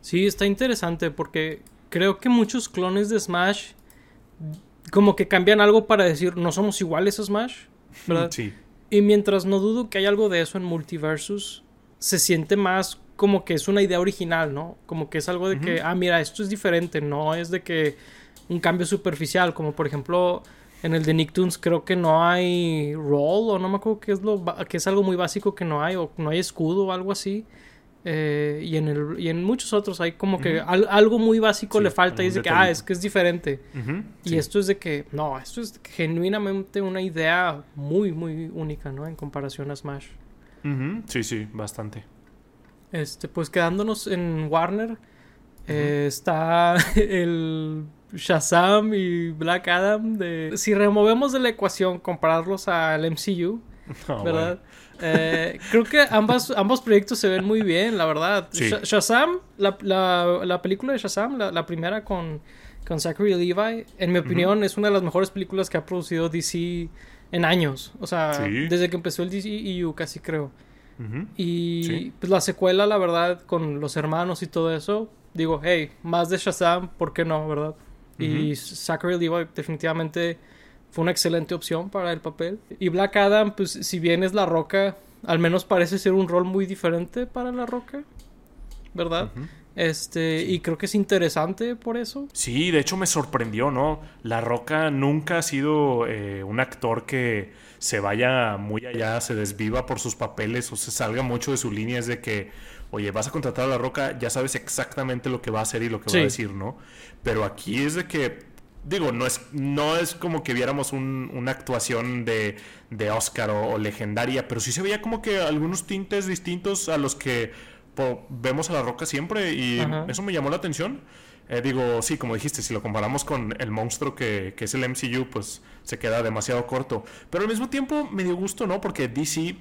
Sí, está interesante porque creo que muchos clones de Smash como que cambian algo para decir no somos iguales a Smash, ¿verdad? Sí. Y mientras no dudo que hay algo de eso en Multiversus, se siente más como que es una idea original, ¿no? Como que es algo de que, ah, mira, esto es diferente, no es de que un cambio superficial, como por ejemplo en el de Nicktoons creo que no hay roll o no me acuerdo qué es lo que es algo muy básico que no hay o no hay escudo o algo así. Eh, y, en el, y en muchos otros hay como que algo muy básico le falta y es de que, ah, es que es diferente. y esto es de que, no, esto es genuinamente una idea muy, muy única, ¿no? En comparación a Smash. Sí, sí, bastante. Este, pues quedándonos en Warner, eh, está el Shazam y Black Adam de... Si removemos de la ecuación compararlos al MCU, ¿verdad? Eh, creo que ambas, ambos proyectos se ven muy bien, la verdad. Shazam, la, la, película de Shazam, la, primera con, con Zachary Levi, en mi opinión es una de las mejores películas que ha producido DC en años. O sea, desde que empezó el DCEU casi creo. Y pues la secuela, la verdad, con los hermanos y todo eso, digo, hey, más de Shazam, ¿por qué no, verdad? Y Zachary Levi definitivamente fue una excelente opción para el papel. Y Black Adam, pues si bien es La Roca, al menos parece ser un rol muy diferente para La Roca, ¿verdad? Este, y creo que es interesante por eso. Sí, de hecho me sorprendió, ¿no? La Roca nunca ha sido eh, un actor que se vaya muy allá, se desviva por sus papeles o se salga mucho de su línea. Es de que, oye, vas a contratar a La Roca, ya sabes exactamente lo que va a hacer y lo que va a decir, ¿no? Pero aquí es de que, digo, no es, no es como que viéramos una actuación de, de Oscar o, legendaria, pero sí se veía como que algunos tintes distintos a los que vemos a La Roca siempre y eso me llamó la atención. Eh, digo, sí, como dijiste, si lo comparamos con el monstruo que, que, es el MCU, pues se queda demasiado corto. Pero al mismo tiempo me dio gusto, ¿no? Porque DC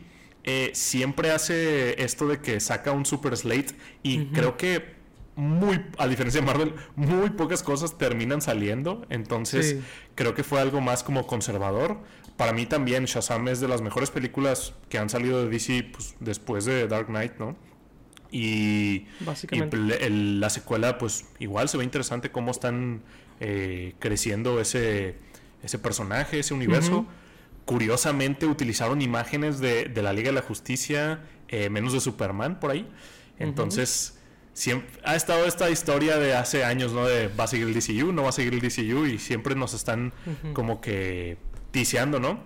eh, siempre hace esto de que saca un super slate y creo que muy, a diferencia de Marvel, muy pocas cosas terminan saliendo. Entonces, creo que fue algo más como conservador. Para mí también, Shazam es de las mejores películas que han salido de DC pues, después de Dark Knight, ¿no? Y, Básicamente. la secuela, pues igual se ve interesante cómo están eh, creciendo ese, ese personaje, ese universo. Curiosamente utilizaron imágenes de, la Liga de la Justicia, eh, menos de Superman por ahí. Entonces, siempre ha estado esta historia de hace años, ¿no? De va a seguir el DCU, no va a seguir el DCU y siempre nos están como que ticiando, ¿no?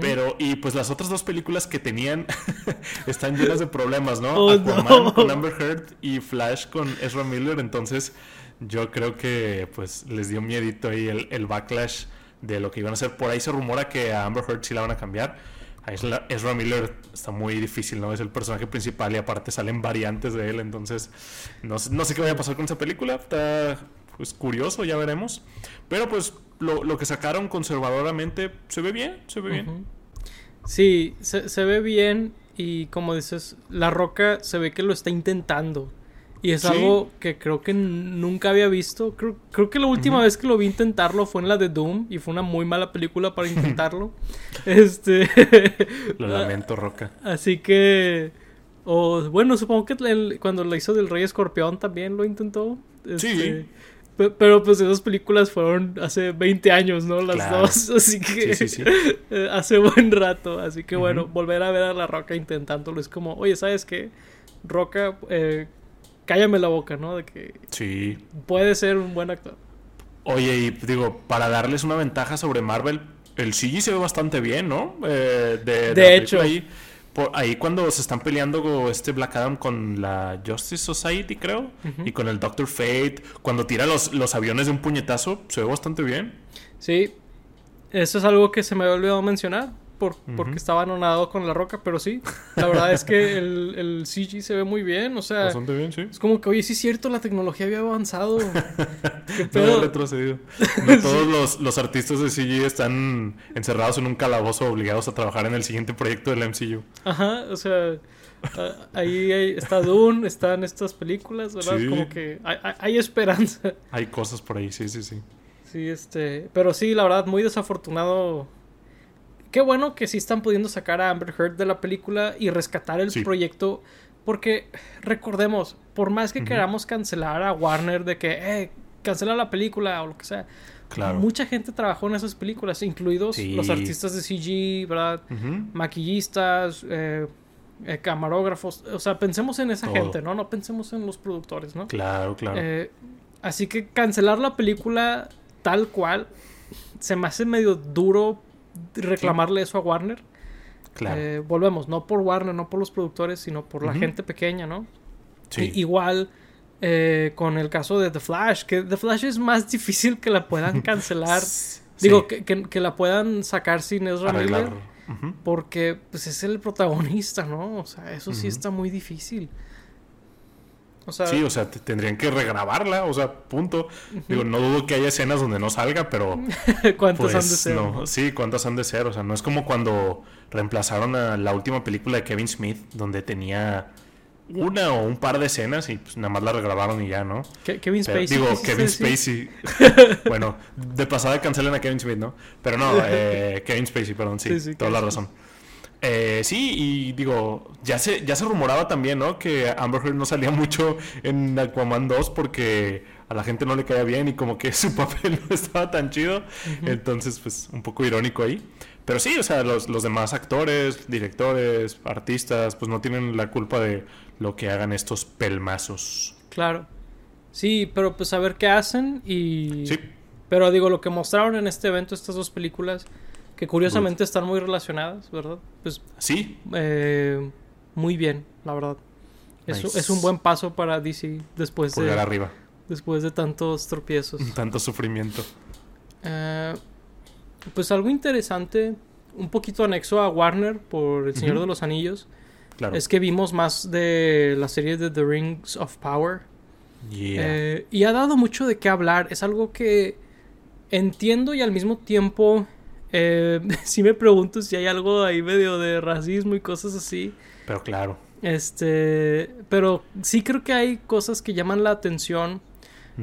Pero, y pues las otras dos películas que tenían están llenas de problemas, ¿no? Oh, Aquaman con Amber Heard y Flash con Ezra Miller. Entonces, yo creo que pues les dio miedito ahí el, el backlash de lo que iban a hacer. Por ahí se rumora que a Amber Heard sí la van a cambiar. A Ezra Miller está muy difícil, ¿no? Es el personaje principal y aparte salen variantes de él. Entonces, no, no sé qué vaya a pasar con esa película. Está pues, curioso, ya veremos. Pero pues lo, lo que sacaron conservadoramente se ve bien, se ve bien. Sí, se, se ve bien y como dices, La Roca se ve que lo está intentando. Y es algo que creo que nunca había visto. Creo, creo que la última vez que lo vi intentarlo fue en la de Doom y fue una muy mala película para intentarlo. este. lo lamento, Roca. Así que. O bueno, supongo que cuando lo hizo del Rey Escorpión también lo intentó. sí. Este, pero pues esas películas fueron hace 20 años, ¿no? Las dos. Así que sí, sí, eh, hace buen rato. Así que bueno, volver a ver a La Roca intentándolo es como, oye, ¿sabes qué? Roca, eh, cállame la boca, ¿no? De que sí. puede ser un buen actor. Oye, y digo, para darles una ventaja sobre Marvel, el CG se ve bastante bien, ¿no? Eh, de, de, hecho, ahí, por, ahí cuando se están peleando este Black Adam con la Justice Society, creo, y con el Doctor Fate, cuando tira los, los aviones de un puñetazo, se ve bastante bien. Sí. eso es algo que se me había olvidado mencionar. Por, Porque estaba anonadado con la roca, pero sí. La verdad es que el, el, CG se ve muy bien. O sea, Bastante bien, sí. es como que, oye, sí es cierto, la tecnología había avanzado. ¿Qué No retrocedido. No todos los, los artistas de CG están encerrados en un calabozo obligados a trabajar en el siguiente proyecto del MCU. Ajá, o sea, ahí está Dune, están estas películas, ¿verdad? Sí. Como que hay esperanza. Hay cosas por ahí, sí, sí, sí. Sí, este, pero sí, la verdad, muy desafortunado. Qué bueno que sí están pudiendo sacar a Amber Heard de la película y rescatar el Sí. proyecto. Porque, recordemos, por más que queramos cancelar a Warner de que, eh, cancela la película o lo que sea, Claro. mucha gente trabajó en esas películas, incluidos Sí. los artistas de CG, ¿verdad? Maquillistas, eh, eh, camarógrafos. O sea, pensemos en esa Todo. gente, ¿no? No pensemos en los productores, ¿no? Claro, claro. Eh, así que cancelar la película tal cual se me hace medio duro reclamarle eso a Warner. claro. Eh, volvemos, no por Warner, no por los productores, sino por la gente pequeña, ¿no? sí. Igual eh, con el caso de The Flash, que The Flash es más difícil que la puedan cancelar. Sí. Digo, que, que- que la puedan sacar sin Ezra. Miller. Porque pues es el protagonista, ¿no? O sea, eso sí está muy difícil. O sea, Sí, o sea, te- tendrían que regrabarla, o sea, punto. Digo, no dudo que haya escenas donde no salga, pero ¿cuántos pues han de ser? no, sí, cuántas han de ser, o sea, no es como cuando reemplazaron a la última película de Kevin Smith donde tenía una o un par de escenas y pues nada más la regrabaron y ya, ¿no? Ke- Kevin Pero- Spacey. digo, Kevin? Spacey. bueno, de pasada cancelen a Kevin Smith, ¿no? Pero no, eh, Kevin Spacey, perdón, sí, Sí, sí, toda la razón. Eh, sí, y digo, ya se, ya se rumoraba también, ¿no? Que Amber Heard no salía mucho en Aquaman 2 porque a la gente no le caía bien y como que su papel no estaba tan chido. Entonces, pues, un poco irónico ahí. Pero sí, o sea, los, los demás actores, directores, artistas, pues no tienen la culpa de lo que hagan estos pelmazos. Claro. Sí, pero pues a ver qué hacen y... Sí, Pero digo, lo que mostraron en este evento, estas dos películas, que curiosamente están muy relacionadas, ¿verdad? Pues sí, eh, muy bien, la verdad. Es, Nice. es un buen paso para DC después pulgar de, arriba. después de tantos tropiezos. Tanto sufrimiento. Eh, pues algo interesante, un poquito anexo a Warner por El Señor de los Anillos, Claro. es que vimos más de la serie de The Rings of Power. Yeah. Eh, y ha dado mucho de qué hablar. Es algo que entiendo y al mismo tiempo eh, sí me pregunto si hay algo ahí medio de racismo y cosas así. Pero claro. Este, pero sí creo que hay cosas que llaman la atención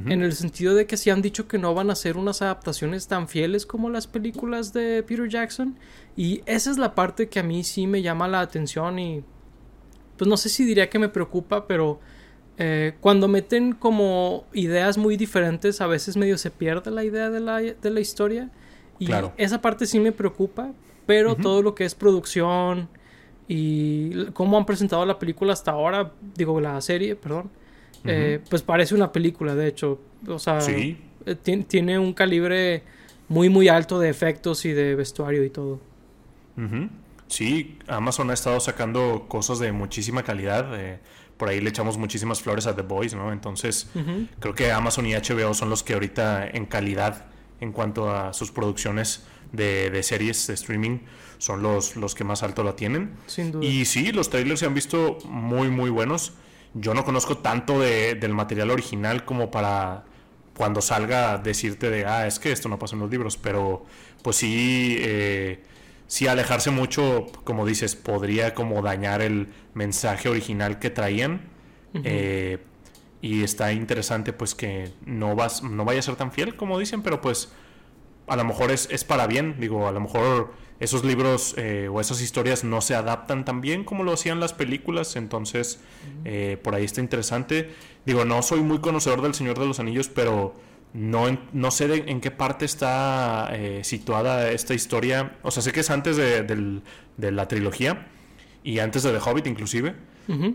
en el sentido de que sí han dicho que no van a ser unas adaptaciones tan fieles como las películas de Peter Jackson. Y esa es la parte que a mí sí me llama la atención y pues no sé si diría que me preocupa, pero eh, cuando meten como ideas muy diferentes, a veces medio se pierde la idea de la, de la historia. Y Claro. esa parte sí me preocupa, pero todo lo que es producción y cómo han presentado la película hasta ahora, digo, la serie, perdón, eh, pues parece una película, de hecho. O sea, Sí. eh, ti- tiene un calibre muy, muy alto de efectos y de vestuario y todo. Sí, Amazon ha estado sacando cosas de muchísima calidad. eh, por ahí le echamos muchísimas flores a The Boys, ¿no? Entonces, creo que Amazon y HBO son los que ahorita en calidad en cuanto a sus producciones de, de series de streaming son los, los que más alto la tienen. Sin duda. Y sí, los trailers se han visto muy, muy buenos. Yo no conozco tanto de- del material original como para cuando salga decirte de, ah, es que esto no pasa en los libros, pero pues sí, eh, sí alejarse mucho, como dices, podría como dañar el mensaje original que traían. Eh, y está interesante pues que no, vas, no vaya a ser tan fiel como dicen, pero pues a lo mejor es, es para bien, digo, a lo mejor esos libros eh, o esas historias no se adaptan tan bien como lo hacían las películas, entonces eh, por ahí está interesante. Digo, no soy muy conocedor del Señor de los Anillos, pero no, no sé de- en qué parte está eh, situada esta historia. O sea, sé que es antes de, del- de la trilogía y antes de The Hobbit inclusive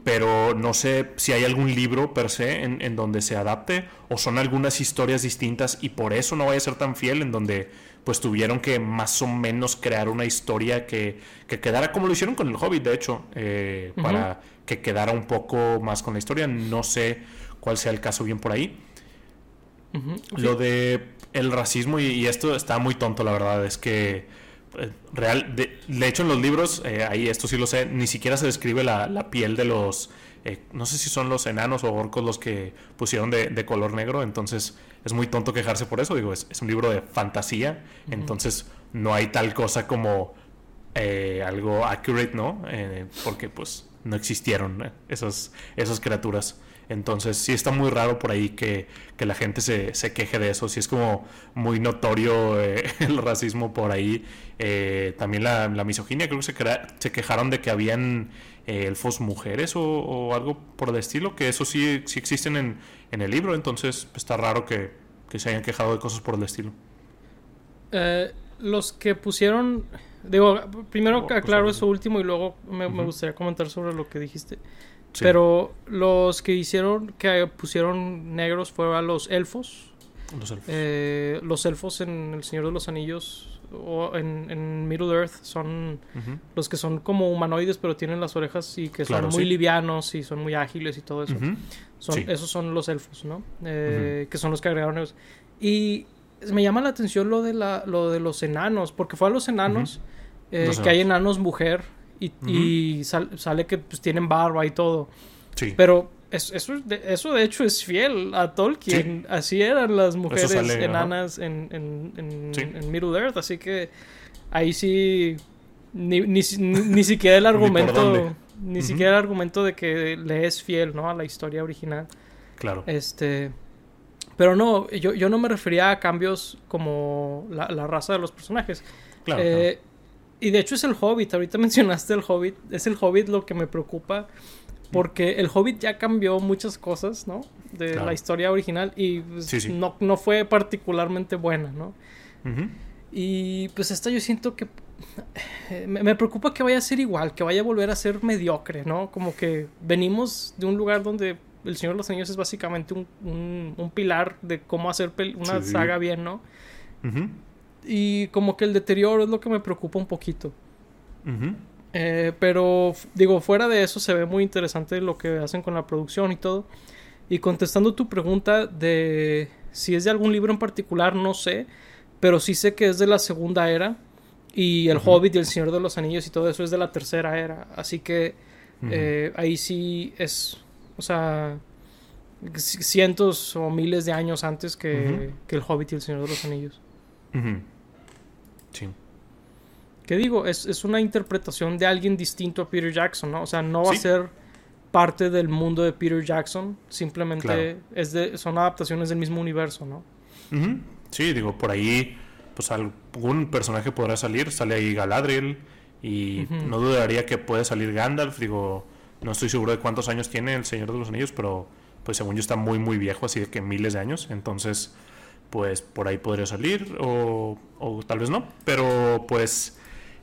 Pero no sé si hay algún libro per se en, en donde se adapte o son algunas historias distintas y por eso no vaya a ser tan fiel en donde pues tuvieron que más o menos crear una historia que, que quedara como lo hicieron con el Hobbit de hecho eh, para que quedara un poco más con la historia. No sé cuál sea el caso bien por ahí. Lo de el racismo, y, esto está muy tonto, la verdad, es que real, de, hecho en los libros, eh, ahí esto sí lo sé, ni siquiera se describe la, piel de los, eh, no sé si son los enanos o orcos los que pusieron de, color negro, entonces es muy tonto quejarse por eso, digo, es, un libro de fantasía, entonces no hay tal cosa como algo accurate, ¿no? porque pues no existieron esas, esas criaturas. Entonces sí está muy raro por ahí que, la gente se, se, queje de eso. Sí es como muy notorio eh, el racismo por ahí. Eh, también la, misoginia, creo que se, se quejaron de que habían eh, elfos mujeres o, algo por el estilo, que eso sí, sí existen en, en el libro. Entonces está raro que, se hayan quejado de cosas por el estilo. los que pusieron... Digo, primero pues, aclaro eso último y luego me, me gustaría comentar sobre lo que dijiste. Pero los que hicieron, que pusieron negros fueron los elfos. Los elfos. Eh, los elfos en El Señor de los Anillos o en, Middle Earth son los que son como humanoides pero tienen las orejas y que son muy livianos y son muy ágiles y todo eso. son, Esos son los elfos, ¿no? Eh, que son los que agregaron ellos. Y me llama la atención lo de, la, lo de los enanos, porque fue a los enanos, eh, que hay enanos mujer y, sale que pues, tienen barba y todo. Sí. Pero eso, de, eso de hecho es fiel a Tolkien. Así eran las mujeres enanas en, en, Middle Earth. Así que ahí sí. Ni, ni, siquiera el argumento. ni, siquiera el argumento de que le es fiel, ¿no? A la historia original. Claro. Este. Pero no, yo, yo no me refería a cambios como la, raza de los personajes. Claro, eh, y de hecho es el Hobbit, ahorita mencionaste el Hobbit, es el Hobbit lo que me preocupa, porque el Hobbit ya cambió muchas cosas, ¿no? De la historia original y pues, No, no, fue particularmente buena, ¿no? Y pues esta yo siento que me, preocupa que vaya a ser igual, que vaya a volver a ser mediocre, ¿no? Como que venimos de un lugar donde El Señor de los Anillos es básicamente un, un, pilar de cómo hacer una saga bien, ¿no? Y como que el deterioro es lo que me preocupa un poquito. Eh, pero digo, fuera de eso se ve muy interesante lo que hacen con la producción y todo. Y contestando tu pregunta de si es de algún libro en particular, no sé. Pero sí sé que es de la segunda era. Y El Hobbit y El Señor de los Anillos y todo eso es de la tercera era. Así que eh, ahí sí es, o sea, cientos o miles de años antes que, que El Hobbit y El Señor de los Anillos. Sí. ¿Qué digo? Es, una interpretación de alguien distinto a Peter Jackson, ¿no? O sea, no va a ser parte del mundo de Peter Jackson, simplemente es de, son adaptaciones del mismo universo, ¿no? Sí, digo, por ahí, pues algún personaje podrá salir, sale ahí Galadriel y no dudaría que puede salir Gandalf, digo, no estoy seguro de cuántos años tiene el Señor de los Anillos, pero pues según yo está muy muy viejo, así de que miles de años, entonces pues por ahí podría salir o, tal vez no. Pero pues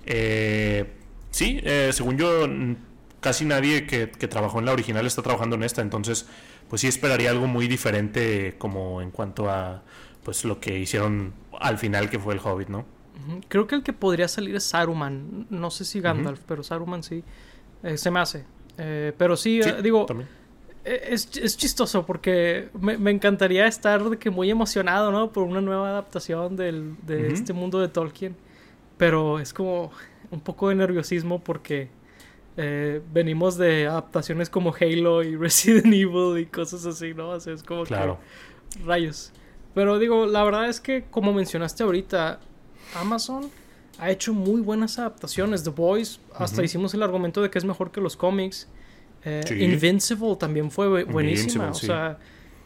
eh, sí, eh, según yo, casi nadie que, trabajó en la original está trabajando en esta, entonces pues sí esperaría algo muy diferente como en cuanto a pues lo que hicieron al final que fue el Hobbit, ¿no? Creo que el que podría salir es Saruman, no sé si Gandalf, pero Saruman sí, eh, se me hace. pero sí, digo... es, es, chistoso porque me, me, encantaría estar de que muy emocionado, ¿no? Por una nueva adaptación del, de este mundo de Tolkien. Pero es como un poco de nerviosismo porque eh, venimos de adaptaciones como Halo y Resident Evil y cosas así, ¿no? O sea, es como claro. que rayos. Pero digo, la verdad es que como mencionaste ahorita, Amazon ha hecho muy buenas adaptaciones. The Boys, hasta hicimos el argumento de que es mejor que los cómics. Eh, Invincible también fue buenísima. O sea,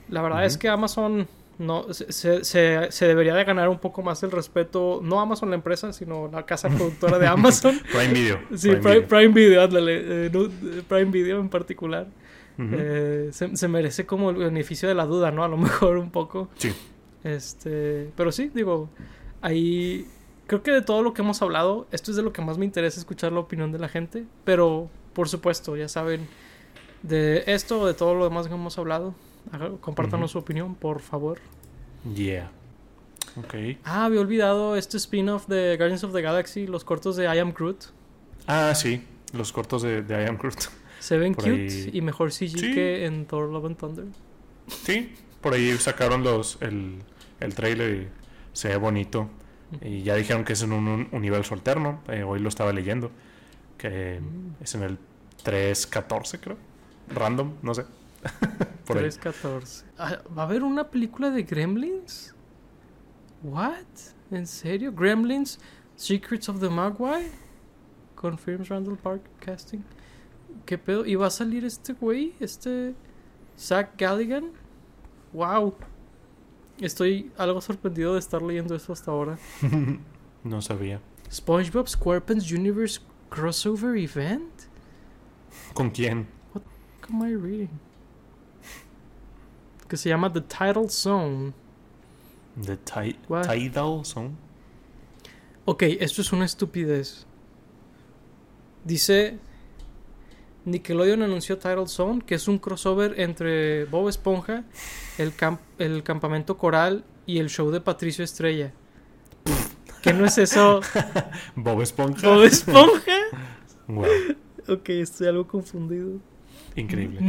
la verdad es que Amazon no se, se, debería de ganar un poco más el respeto, no Amazon la empresa, sino la casa productora de Amazon. Prime Video. Sí, Prime, Video, eh, Prime Video en particular. Eh, se, merece como el beneficio de la duda, ¿no? A lo mejor un poco. Sí. Este, pero sí, digo, ahí creo que de todo lo que hemos hablado, esto es de lo que más me interesa escuchar la opinión de la gente, pero por supuesto, ya saben, de esto o de todo lo demás que hemos hablado, compártanos su opinión, por favor. Yeah. Ok. Ah, había olvidado este spin-off de Guardians of the Galaxy, los cortos de I Am Groot. Ah, sí, los cortos de, de I Am Groot. Se ven cute y mejor CG que en Thor Love and Thunder. Sí, Por ahí sacaron los el, el trailer y se ve bonito. Y ya dijeron que es en un, universo alterno. Eh, hoy lo estaba leyendo. Que es en el 3.14, creo. Random, no sé. 3.14. Ah, ¿Va a haber una película de Gremlins? ¿What? ¿En serio? ¿Gremlins? Secrets of the Magpie? Confirms Randall Park Casting. ¿Qué pedo? ¿Y va a salir este güey? Este. Zach Galligan. ¡Wow! Estoy algo sorprendido de estar leyendo esto hasta ahora. no sabía. SpongeBob SquarePants Universe Crossover Event? ¿Con quién? What am I reading? Que se llama The Tidal Zone. The Tidal Zone. Ok, esto es una estupidez. Dice Nickelodeon anunció Title Zone, que es un crossover entre Bob Esponja, el, el campamento coral y el show de Patricio Estrella. ¿Qué no es eso? Bob Esponja. Bob Esponja. wow. Ok, estoy algo confundido. Increíble.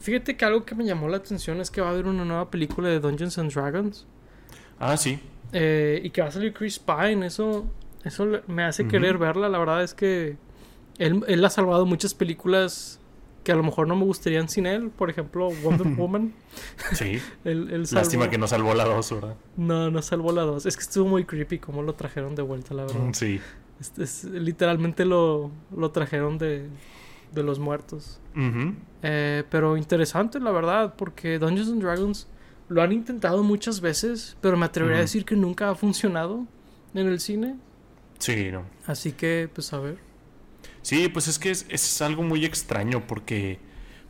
Fíjate que algo que me llamó la atención es que va a haber una nueva película de Dungeons and Dragons. Ah, sí. Eh, y que va a salir Chris Pine. Eso, eso me hace querer verla. La verdad es que él, ha salvado muchas películas que a lo mejor no me gustarían sin él. Por ejemplo, Wonder Woman. Sí. Lástima que no salvó la 2, ¿verdad? No, no salvó la 2. Es que estuvo muy creepy cómo lo trajeron de vuelta, la verdad. Mm, sí. literalmente lo, lo trajeron de, de los muertos. Eh, pero interesante, la verdad, porque Dungeons and Dragons lo han intentado muchas veces, pero me atrevería a decir que nunca ha funcionado en el cine. Sí, no. Así que, pues a ver. Sí, pues es que es, algo muy extraño porque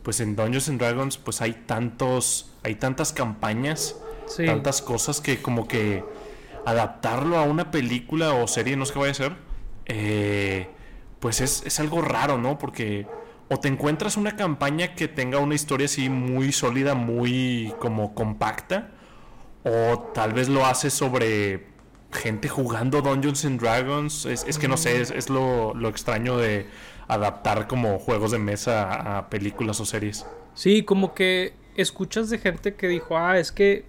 pues en Dungeons and Dragons pues hay tantos, hay tantas campañas, tantas cosas que como que adaptarlo a una película o serie, no sé qué vaya a ser, eh, pues es, es, algo raro, ¿no? Porque o te encuentras una campaña que tenga una historia así muy sólida, muy como compacta, o tal vez lo haces sobre gente jugando Dungeons and Dragons. Es, que no sé, es, lo, extraño de adaptar como juegos de mesa a películas o series. Sí, como que escuchas de gente que dijo, ah, es que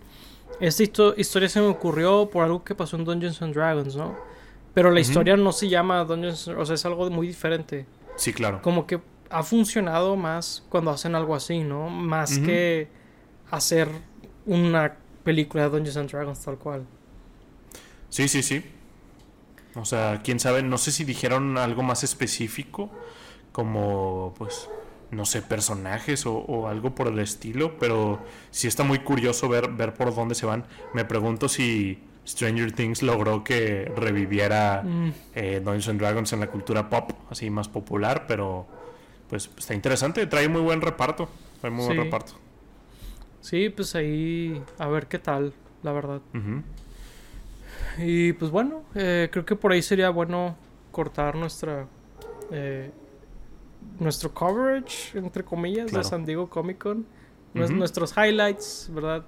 esta historia se me ocurrió por algo que pasó en Dungeons and Dragons, ¿no? Pero la historia no se llama Dungeons, o sea, es algo muy diferente. Sí, claro. Como que ha funcionado más cuando hacen algo así, ¿no? Más que hacer una película de Dungeons and Dragons tal cual. Sí, sí, sí. O sea, quién sabe, no sé si dijeron algo más específico, como, pues, no sé, personajes o, algo por el estilo, pero sí está muy curioso ver, ver por dónde se van. Me pregunto si Stranger Things logró que reviviera mm. eh, Dungeons and Dragons en la cultura pop, así más popular, pero pues está interesante, trae muy buen reparto, trae muy buen reparto. Sí, pues ahí a ver qué tal, la verdad. Y pues bueno, eh, creo que por ahí sería bueno cortar nuestra eh, nuestro coverage, entre comillas, de San Diego Comic Con. Nuestros highlights, ¿verdad?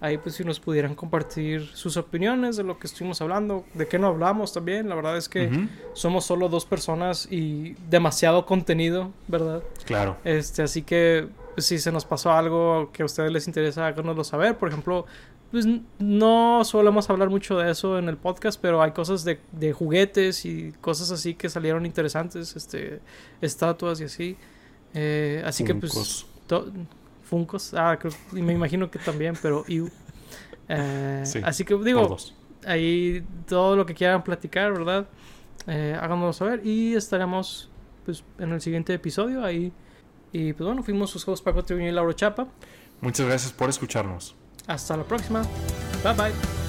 Ahí pues si nos pudieran compartir sus opiniones de lo que estuvimos hablando, de qué no hablamos también. La verdad es que somos solo dos personas y demasiado contenido, ¿verdad? Claro. Este, así que pues, si se nos pasó algo que a ustedes les interesa, háganoslo saber. Por ejemplo, pues no solemos hablar mucho de eso en el podcast, pero hay cosas de, de juguetes y cosas así que salieron interesantes, este, estatuas y así. Eh, así que pues... Funcos, ah, me imagino que también, pero... Eh, así que digo, ahí todo lo que quieran platicar, ¿verdad? Eh, háganoslo saber y estaremos pues en el siguiente episodio ahí. Y pues bueno, fuimos sus juegos Paco Tribuño y Lauro Chapa. Muchas gracias por escucharnos. Hasta la próxima. Bye bye.